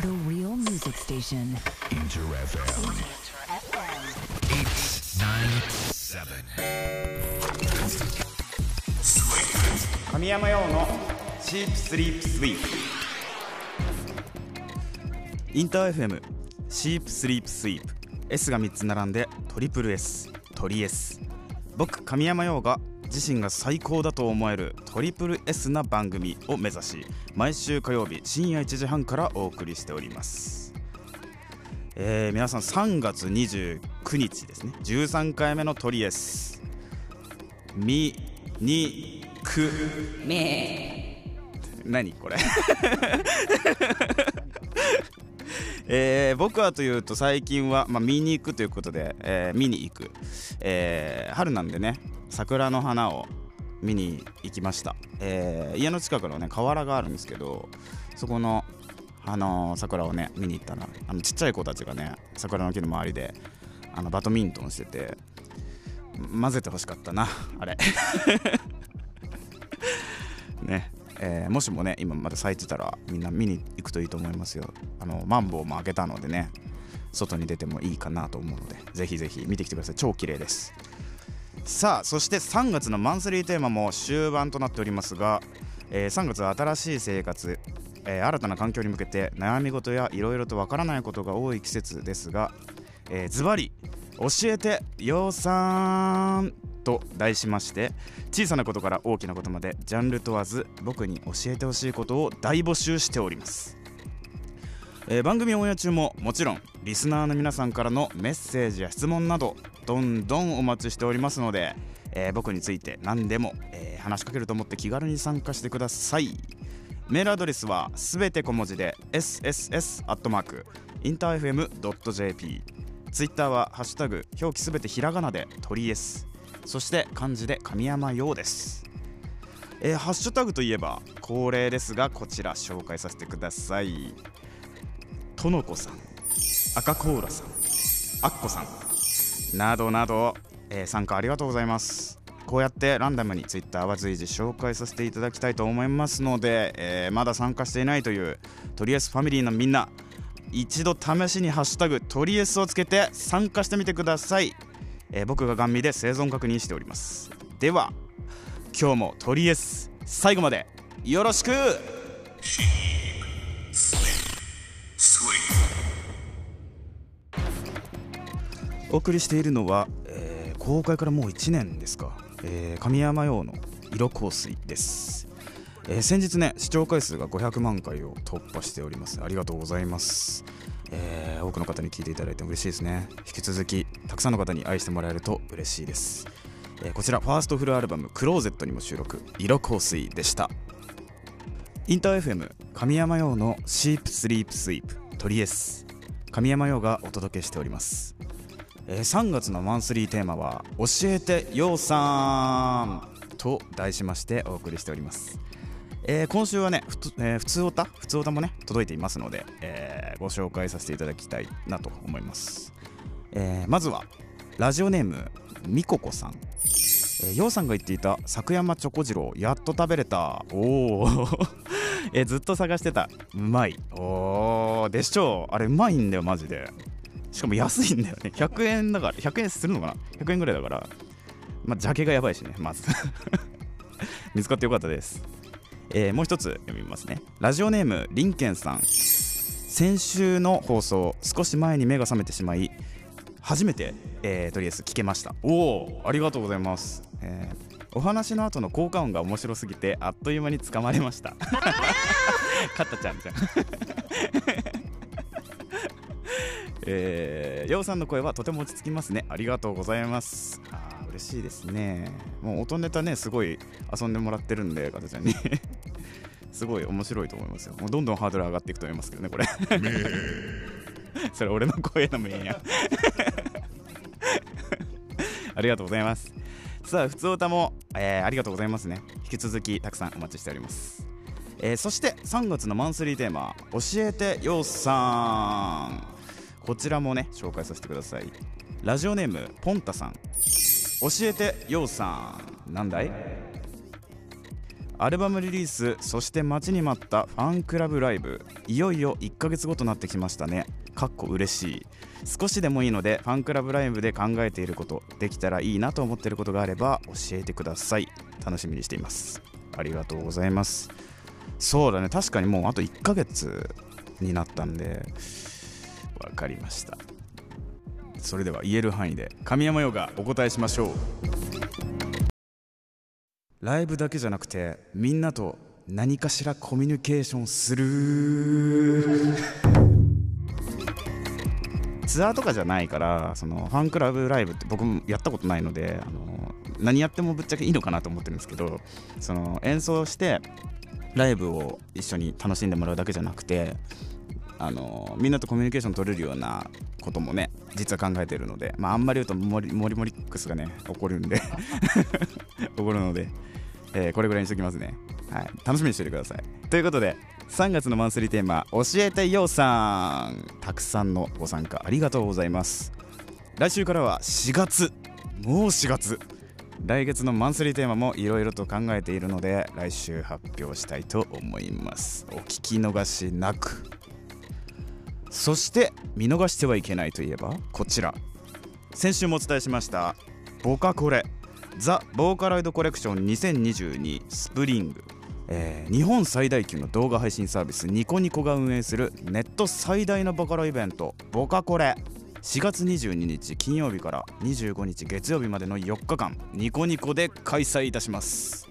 The real music station. Inter FM 897. 神山用のチープスリープスイープインター FM シープスリープスイープ S が3つ並んでトリプル S トリ S 僕神山陽が自身が最高だと思えるトリプル S な番組を目指し毎週火曜日深夜1時半からお送りしております。えー、皆さん3月29日ですね。13回目のトリエス。みにく。め。何これ？えー僕はというと最近は、まあ、見に行くということで、えー見に行く、えー春なんでね桜の花を見に行きました、えー家の近くのね河原があるんですけどそこの、あのー桜をね見に行ったらあのちっちゃい子たちがね桜の木の周りであのバドミントンしてて混ぜてほしかったなあれ。ね。えーもしもね今まだ咲いてたらみんな見に行くといいと思いますよ。あのマンボウも開けたのでね外に出てもいいかなと思うのでぜひぜひ見てきてください。超綺麗です。さあそして3月のマンスリーテーマも終盤となっておりますが、えー3月は新しい生活、えー新たな環境に向けて悩み事やいろいろとわからないことが多い季節ですがえーズバリ教えてようさんと題しまして小さなことから大きなことまでジャンル問わず僕に教えてほしいことを大募集しております、えー番組オンエア中ももちろんリスナーの皆さんからのメッセージや質問などどんどんお待ちしておりますので、えー僕について何でも、えー話しかけると思って気軽に参加してください。メールアドレスはすべて小文字で sss アットマークインター FM.jp ツイッターはハッシュタグ表記すべてひらがなで鳥 S そして漢字で神山陽です、えーハッシュタグといえば恒例ですがこちら紹介させてください。とのこさん赤コーラさんあっこさんなどなど、えー参加ありがとうございます。こうやってランダムにツイッターは随時紹介させていただきたいと思いますので、えーまだ参加していないというとりあえずファミリーのみんな一度試しに「ハッシュタグトリエス」をつけて参加してみてください、えー僕がガン見で生存確認しております。では今日もトリエス最後までよろしく!お送りしているのは、えー公開からもう1年ですか、えー神山用の色香水です、えー先日ね視聴回数が500万回を突破しております。ありがとうございます、えー多くの方に聞いていただいて嬉しいですね。引き続きたくさんの方に愛してもらえると嬉しいです、えーこちらファーストフルアルバム「クローゼット」にも収録色香水でした。インター FM 神山用のシープスリープスイープトリエス。神山用がお届けしております。えー3月のマンスリーテーマは「教えてようさん」と題しましてお送りしております、えー今週はねふつ、えー普通おた普通おたもね届いていますので、えご紹介させていただきたいなと思います、えまずはラジオネームみここさん、ようさんが言っていた作山チョコ次郎やっと食べれた。おお、えずっと探してた。うまい。おー。でしょう。あれうまいんだよマジで。しかも安いんだよね。100円だから100円するのかな？100円ぐらいだからまあジャケがやばいしねまず。見つかってよかったです、えーもう一つ読みますね。ラジオネームリンケンさん。先週の放送少し前に目が覚めてしまい初めて、えーとりあえず聞けました。おおありがとうございます、えーお話の後の効果音が面白すぎてあっという間に掴まれました。カッタちゃんじゃんえー、ようさんの声はとても落ち着きますね。ありがとうございます。あー嬉しいですね。もう音ネタねすごい遊んでもらってるんでかたちゃんに。すごい面白いと思いますよ。もうどんどんハードル上がっていくと思いますけどねこれ。それ俺の声の名や。ありがとうございます。さあ普通歌も、えーありがとうございますね。引き続きたくさんお待ちしております、えーそして3月のマンスリーテーマ教えてようさんこちらもね紹介させてください。ラジオネームポンタさん。教えてようさん。なんだい？アルバムリリースそして待ちに待ったファンクラブライブ。いよいよ1ヶ月後となってきましたね。かっこ嬉しい。少しでもいいのでファンクラブライブで考えていることできたらいいなと思っていることがあれば教えてください。楽しみにしています。ありがとうございます。そうだね。確かにもうあと1ヶ月になったんでわかりました。それでは言える範囲で神山ヨがお答えしましょう。ライブだけじゃなくてみんなと何かしらコミュニケーションする。ツアーとかじゃないからそのファンクラブライブって僕もやったことないのであの何やってもぶっちゃけいいのかなと思ってるんですけどその演奏してライブを一緒に楽しんでもらうだけじゃなくてあのみんなとコミュニケーション取れるようなこともね実は考えているので、まあ、あんまり言うとモリモリモリックスがね怒るんで 怒るので、えーこれぐらいにしときますね、はい、楽しみにしててください。ということで3月のマンスリーテーマ「教えてようさん」たくさんのご参加ありがとうございます。来週からは4月。もう4月。来月のマンスリーテーマもいろいろと考えているので来週発表したいと思います。お聞き逃しなく。そして見逃してはいけないといえばこちら。先週もお伝えしましたボカコレ。ザ・ボーカロイドコレクション2022スプリング、えー日本最大級の動画配信サービスニコニコが運営するネット最大のボカロイベントボカコレ。4月22日金曜日から25日月曜日までの4日間ニコニコで開催いたします。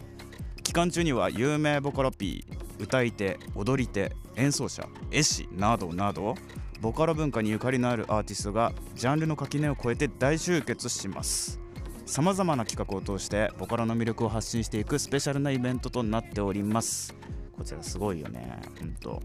期間中には有名ボカロ P 歌い手踊り手演奏者絵師などなどボカロ文化にゆかりのあるアーティストがジャンルの垣根を越えて大集結します。さまざまな企画を通してボカロの魅力を発信していくスペシャルなイベントとなっております。こちらすごいよねほんと。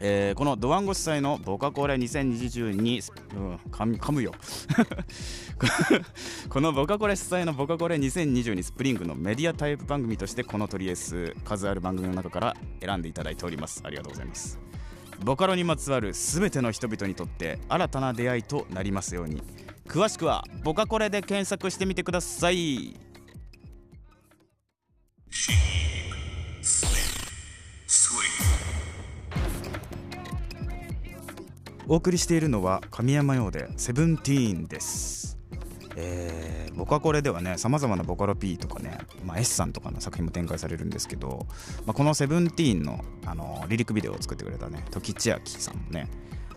えーこのドワンゴ主催のボカコレ2022、うん、噛むよ。このボカコレ主催のボカコレ2022スプリングのメディアタイプ番組としてこのトリエス数ある番組の中から選んでいただいております。ありがとうございます。ボカロにまつわる全ての人々にとって新たな出会いとなりますように。詳しくはボカコレで検索してみてください。お送りしているのは神山用でセブンティーンです。えー、ボカコレではねさまざまなボカロ P とかね、まあ、S さんとかの作品も展開されるんですけど、まあ、このセブンティーンのあのリリックビデオを作ってくれたね時千秋さんもね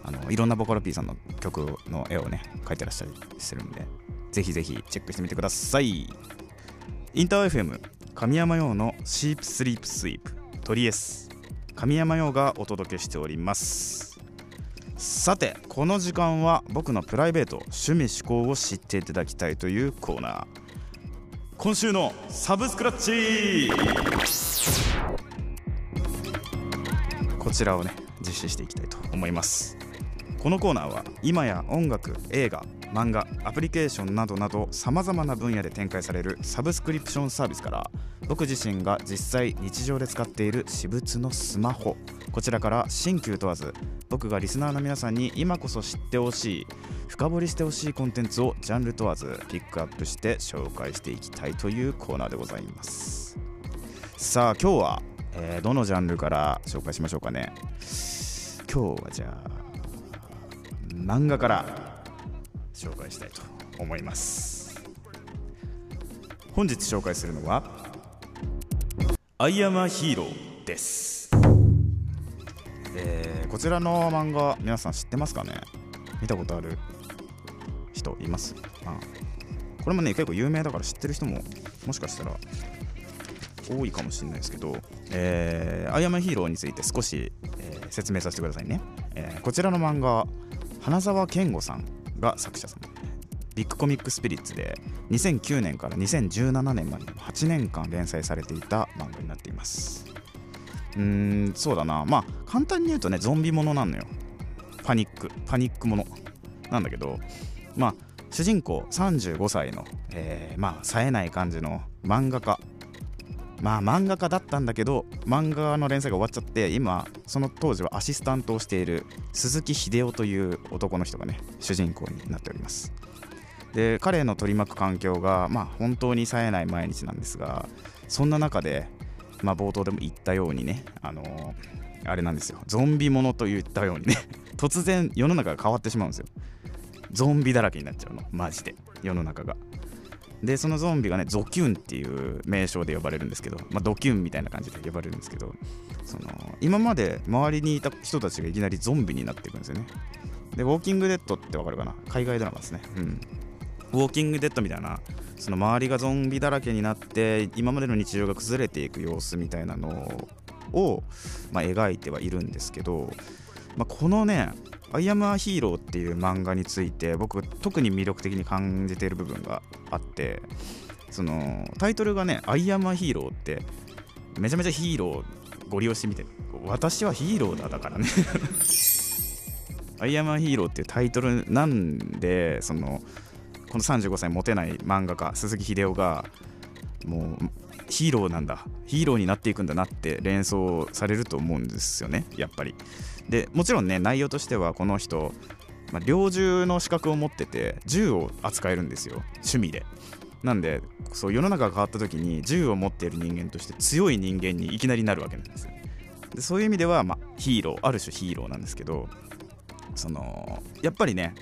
あのいろんなボカロ P さんの曲の絵をね描いてらっしゃりしてるんでぜひぜひチェックしてみてください。インター FM 神山用のシープスリープスイープトリエス。神山用がお届けしております。さてこの時間は僕のプライベート趣味思考を知っていただきたいというコーナー。今週のサブスクラッチ。こちらをね実施していきたいと思います。このコーナーは今や音楽映画漫画アプリケーションなどなどさまざまな分野で展開されるサブスクリプションサービスから僕自身が実際日常で使っている私物のスマホこちらから新旧問わず僕がリスナーの皆さんに今こそ知ってほしい深掘りしてほしいコンテンツをジャンル問わずピックアップして紹介していきたいというコーナーでございます。さあ今日は、えーどのジャンルから紹介しましょうかね。今日はじゃあ漫画から紹介したいと思います。本日紹介するのは「アイアムヒーロー」です、えーこちらの漫画皆さん知ってますかね？見たことある人います、あ、これもね結構有名だから知ってる人ももしかしたら多いかもしれないですけど、えー、アイアムヒーローについて少し、えー説明させてくださいね、えーこちらの漫画花澤健吾さんが作者さん。ビッグコミックスピリッツで2009年から2017年までの8年間連載されていた漫画になっています。うーんそうだな。まあ簡単に言うとねゾンビものなのよ。パニックパニックもの。なんだけどまあ主人公35歳の、えーまあ冴えない感じの漫画家。まあ漫画家だったんだけど漫画の連載が終わっちゃって今その当時はアシスタントをしている鈴木秀夫という男の人がね主人公になっております。で彼の取り巻く環境がまあ本当に冴えない毎日なんですがそんな中でまあ、冒頭でも言ったようにねあのーあれなんですよ。ゾンビものと言ったようにね 突然世の中が変わってしまうんですよ。ゾンビだらけになっちゃうの。マジで。世の中が。でそのゾンビがねゾキュンっていう名称で呼ばれるんですけど、まあ、ドキュンみたいな感じで呼ばれるんですけどその今まで周りにいた人たちがいきなりゾンビになっていくんですよね。でウォーキングデッドってわかるかな？海外ドラマですね。うん。ウォーキングデッドみたいなその周りがゾンビだらけになって今までの日常が崩れていく様子みたいなのを、まあ、描いてはいるんですけど、まあ、このね「アイアム・ア・ヒーロー」っていう漫画について僕特に魅力的に感じている部分があってそのタイトルがね「アイアム・ア・ヒーロー」ってめちゃめちゃヒーローご利用してみて私はヒーローだだからね。アイアム・ア・ヒーローっていうタイトルなんでそのこの35歳モテない漫画家鈴木秀夫がもうヒーローなんだヒーローになっていくんだなって連想されると思うんですよねやっぱり。でもちろんね内容としてはこの人、まあ、猟銃の資格を持ってて銃を扱えるんですよ趣味で。なんでそう世の中が変わった時に銃を持っている人間として強い人間にいきなりなるわけなんですでそういう意味では、まあ、ヒーローある種ヒーローなんですけどそのやっぱりね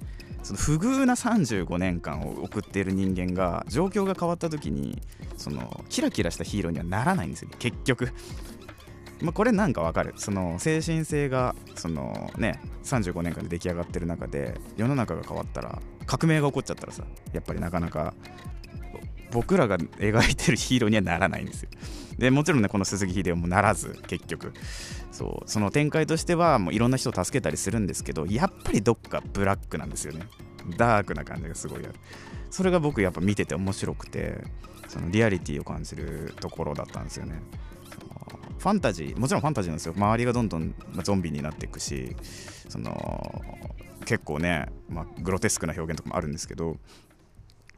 その不遇な35年間を送っている人間が状況が変わった時にそのキラキラしたヒーローにはならないんですよね結局。まあ、これなんかわかる？その精神性がそのね35年間で出来上がってる中で世の中が変わったら革命が起こっちゃったらさやっぱりなかなか僕らが描いてるヒーローにはならないんですよ。でもちろんねこの鈴木秀夫もならず結局。そうその展開としてはもういろんな人を助けたりするんですけどやっぱりどっかブラックなんですよね。ダークな感じがすごいある。それが僕やっぱ見てて面白くてそのリアリティを感じるところだったんですよね。ファンタジーもちろんファンタジーなんですよ。周りがどんどんゾンビになっていくしその結構ね、まあ、グロテスクな表現とかもあるんですけど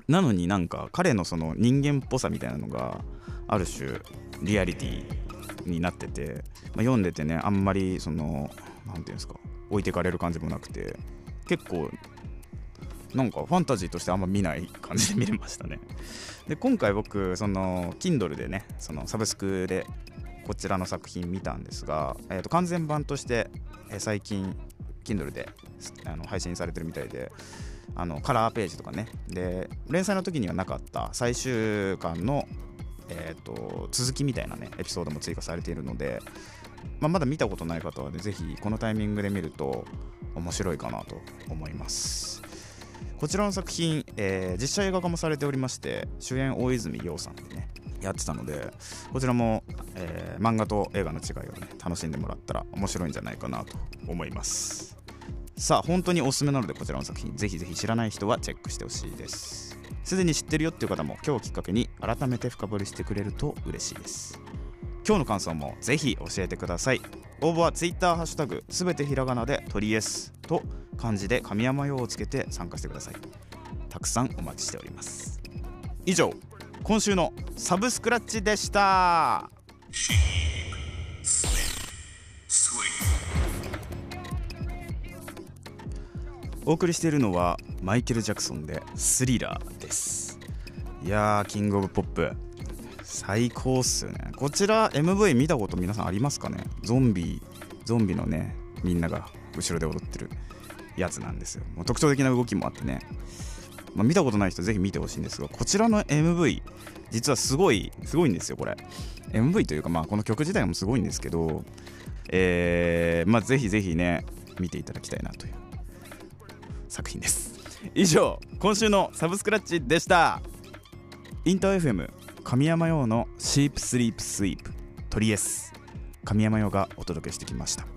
なのになんか彼のその人間っぽさみたいなのがある種リアリティになってて、まあ、読んでてねあんまりその何ていうんですか置いてかれる感じもなくて結構なんかファンタジーとしてあんま見ない感じで見れましたね。で今回僕その Kindle でねそのサブスクでこちらの作品見たんですが、えー、と完全版として、え最近 Kindle であの配信されてるみたいであのカラーページとかね。で連載の時にはなかった最終巻の、えー、と続きみたいなねエピソードも追加されているので、まあ、まだ見たことない方はねぜひこのタイミングで見ると面白いかなと思います。こちらの作品、えー実写映画化もされておりまして主演大泉洋さんでねやってたのでこちらも、えー漫画と映画の違いをね楽しんでもらったら面白いんじゃないかなと思います。さあ本当におすすめなのでこちらの作品ぜひぜひ知らない人はチェックしてほしいです。すでに知ってるよっていう方も今日きっかけに改めて深掘りしてくれると嬉しいです。今日の感想もぜひ教えてください応募は Twitter ハッシュタグすべてひらがなで鳥 S と漢字で神山用をつけて参加してくださいたくさんお待ちしております。以上今週のサブスクラッチでした。お送りしているのはマイケル・ジャクソンでスリラーです。いやーキングオブポップ。最高っすよね。こちら MV 見たこと皆さんありますかね？ゾンビゾンビのねみんなが後ろで踊ってるやつなんですよ。もう特徴的な動きもあってね、まあ、見たことない人ぜひ見てほしいんですがこちらの MV 実はすごいすごいんですよこれ。MV というかまあこの曲自体もすごいんですけどえー、まあぜひぜひね見ていただきたいなという作品です。以上今週のサブスクラッチでした。インター FM 神山用のシープスリープスイープトリエス神山用がお届けしてきました。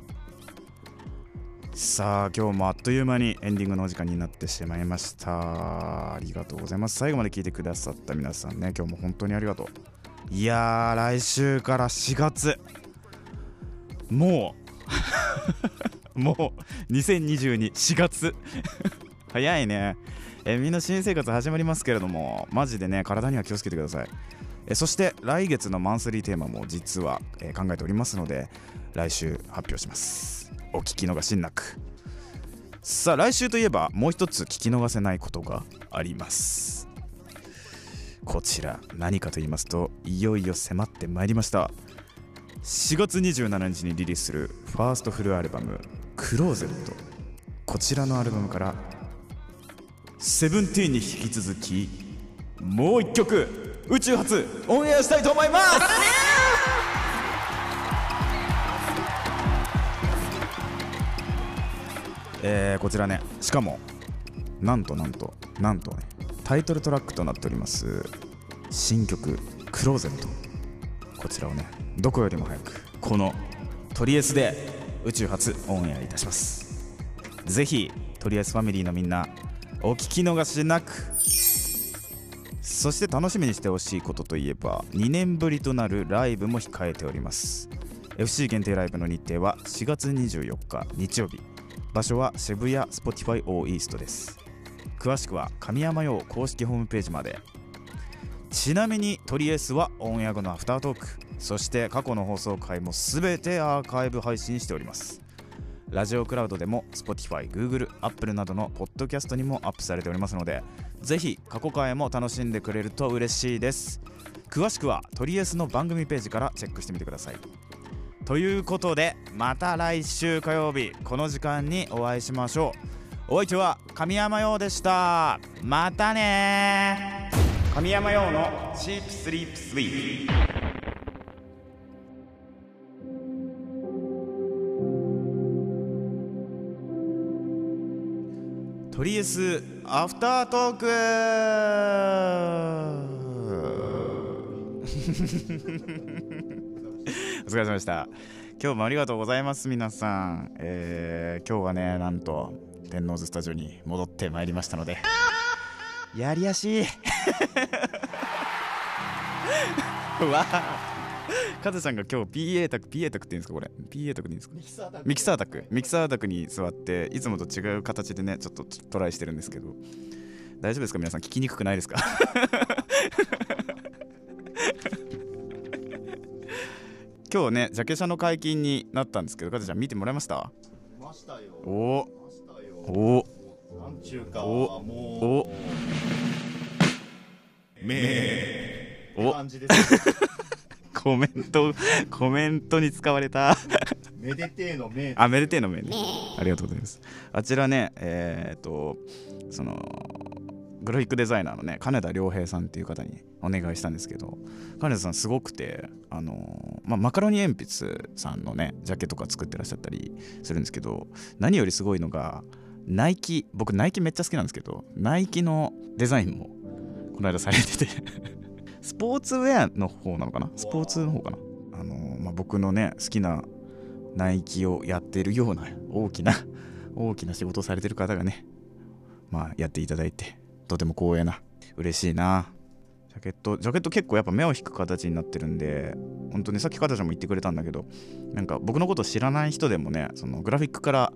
さあ今日もあっという間にエンディングのお時間になってしまいました。ありがとうございます。最後まで聞いてくださった皆さんね今日も本当にありがとう。いやー来週から4月。もう。もう20224月 早いね。えみんな新生活始まりますけれどもマジでね体には気をつけてください。えそして来月のマンスリーテーマも実は、え考えておりますので来週発表します。お聞き逃しなく。さあ来週といえばもう一つ聞き逃せないことがあります。こちら何かと言いますといよいよ迫ってまいりました。4月27日にリリースするファーストフルアルバム「クローゼット」こちらのアルバムから「セブンティーンに引き続きもう一曲宇宙初オンエアしたいと思います！えーこちらねしかもなんとなんとなんとねタイトルトラックとなっております新曲「クローゼット」こちらをねどこよりも早くこのトリエスで宇宙初オンエアいたします。ぜひトリエスファミリーのみんなお聞き逃しなく。そして楽しみにしてほしいことといえば2年ぶりとなるライブも控えております。FC 限定ライブの日程は4月24日日曜日。場所は渋谷 Spotify O イーストです。詳しくは神山用公式ホームページまで。ちなみにトリエスはオンエア後のアフタートーク。そして過去の放送回も全てアーカイブ配信しております。ラジオクラウドでも Spotify、Google、Apple などのポッドキャストにもアップされておりますのでぜひ過去回も楽しんでくれると嬉しいです。詳しくはトリエスの番組ページからチェックしてみてください。ということでまた来週火曜日この時間にお会いしましょう。お相手は神山陽でした。またね神山陽のチープスリープスイートトリエスアフタートーク。お疲れ様でした。今日もありがとうございます皆さん、えー今日はねなんと天王洲スタジオに戻ってまいりましたので。やりやしい。わあ。カズさんが今日 PA タク PA タクって言うんですかこれ？PA タクでいいんですか？ミキサータク。ミキサータク。に座っていつもと違う形でねちょっとトライしてるんですけど。大丈夫ですか？皆さん聞きにくくないですか？今日ねジャケ写の解禁になったんですけどカズちゃん見てもらいました？見ましたよ。お。見ましたよ。お。なんちゅうか、おもお。う、お感じです。コメントコメントに使われた。めでてえのめあめでてえのめねありがとうございます。あちらねえーっとそのグラフィックデザイナーのね金田良平さんっていう方にお願いしたんですけど金田さんすごくてあのーまあ、マカロニ鉛筆さんのねジャケとか作ってらっしゃったりするんですけど何よりすごいのがナイキ僕ナイキめっちゃ好きなんですけどナイキのデザインもこの間されててスポーツウェアの方なのかな？スポーツの方かな？あのーまあ、僕のね好きなナイキをやってるような大きな大きな仕事をされてる方がねまあやっていただいてとても光栄な嬉しいな。ジャケットジャケット結構やっぱ目を引く形になってるんで本当にさっきカタちゃんも言ってくれたんだけどなんか僕のこと知らない人でもねそのグラフィックから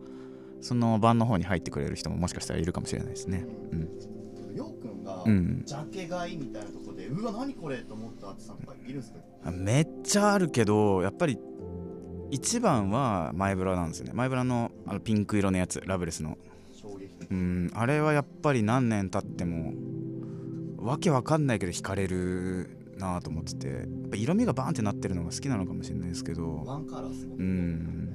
その版の方に入ってくれる人ももしかしたらいるかもしれないですね。うん。ようくんが、うん。ジャケ買いみたいなとこで、うわ、何これと思ったアーティストさんとかいるんですか？めっちゃあるけどやっぱり一番はマイブラなんですよね。マイブラのあのピンク色のやつラブレスの。衝撃的。うんあれはやっぱり何年経ってもわけわかんないけど惹かれるなと思っててやっぱ色味がバーンってなってるのが好きなのかもしれないですけど。ワンカラーすごく。うん。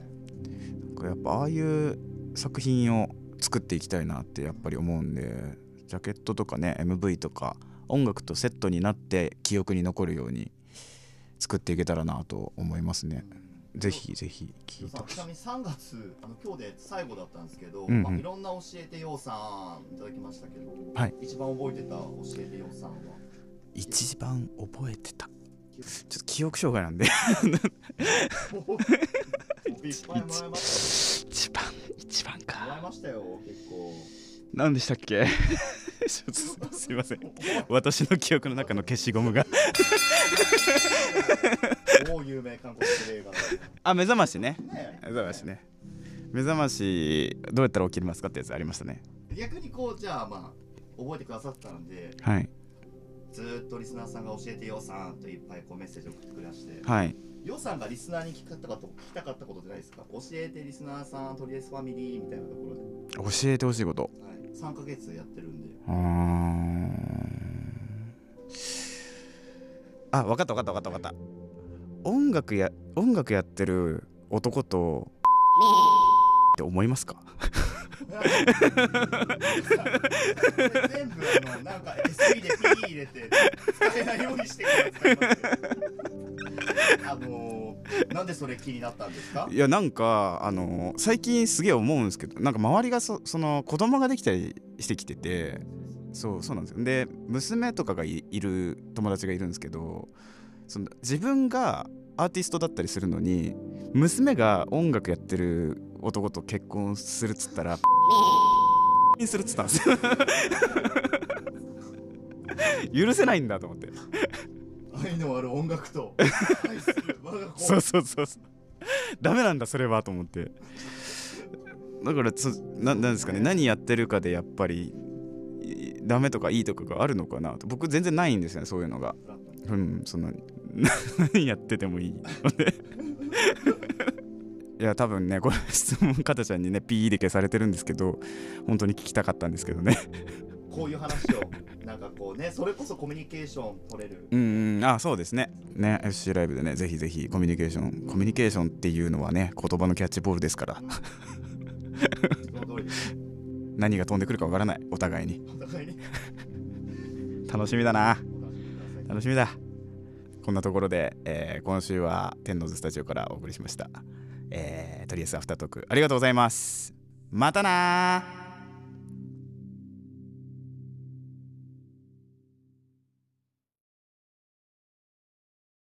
なんかやっぱああいう作品を作っていきたいなってやっぱり思うんでジャケットとかね MV とか音楽とセットになって記憶に残るように作っていけたらなと思いますね。ぜひぜひ聞いて。ちなみに3月あの今日で最後だったんですけど、うんうん。まあ、いろんな教えてようさんいただきましたけど、はい。一番覚えてた教えてようさんは？一番覚えてた。ちょっと記憶障害なんで。一番一番たもらい かましたよ結構。何でしたっけ？すいません。私の記憶の中の消しゴムが。超有名韓国映画あ目覚ましね。ね目覚ましね。目覚ましどうやったら起きれますかってやつありましたね。逆にこうじゃあまあ覚えてくださったんではい。ずーっとリスナーさんが教えてようさんといっぱいこうメッセージを送ってくれましてはい。ようさんがリスナーに聞きたかった聞きたかったことじゃないですか。教えてリスナーさんとりあえずファミリーみたいなところで、教えてほしいこと。はい、3ヶ月やってるんで。うーん。あ分かった分かった分かった分かった。音楽や音楽やってる男とって思いますか？全部あのなんか SE で P 入れて使えないようにしてから使い。あのー、なんでそれ気になったんですか？いやなんかあの最近すげえ思うんですけどなんか周りがそその子供ができたりしてきててそうそうなんですよ。で娘とかがいいる友達がいるんですけどその自分がアーティストだったりするのに娘が音楽やってる男と結婚するっつったら にするっつったんですよ。許せないんだと思って。愛のある音楽と。愛する我が子。そうそうそうそう。ダメなんだそれはと思って。だからそななんですかね。何やってるかでやっぱりダメとかいいとかがあるのかなと。僕全然ないんですよねそういうのが。うんそんな 何やっててもいいので。いや多分ねこれ質問かたちゃんにねピーで消されてるんですけど本当に聞きたかったんですけどね。こういう話をなんかこうねそれこそコミュニケーション取れる。うんうん。あそうですね。ね FC ライブでねぜひぜひコミュニケーションコミュニケーションっていうのはね言葉のキャッチボールですから。何が飛んでくるかわからない。お互いに。楽しみだな。お楽しみくだ。こんなところで、えー今週は天王洲スタジオからお送りしました、えー、とりあえずアフタートークありがとうございます。またなー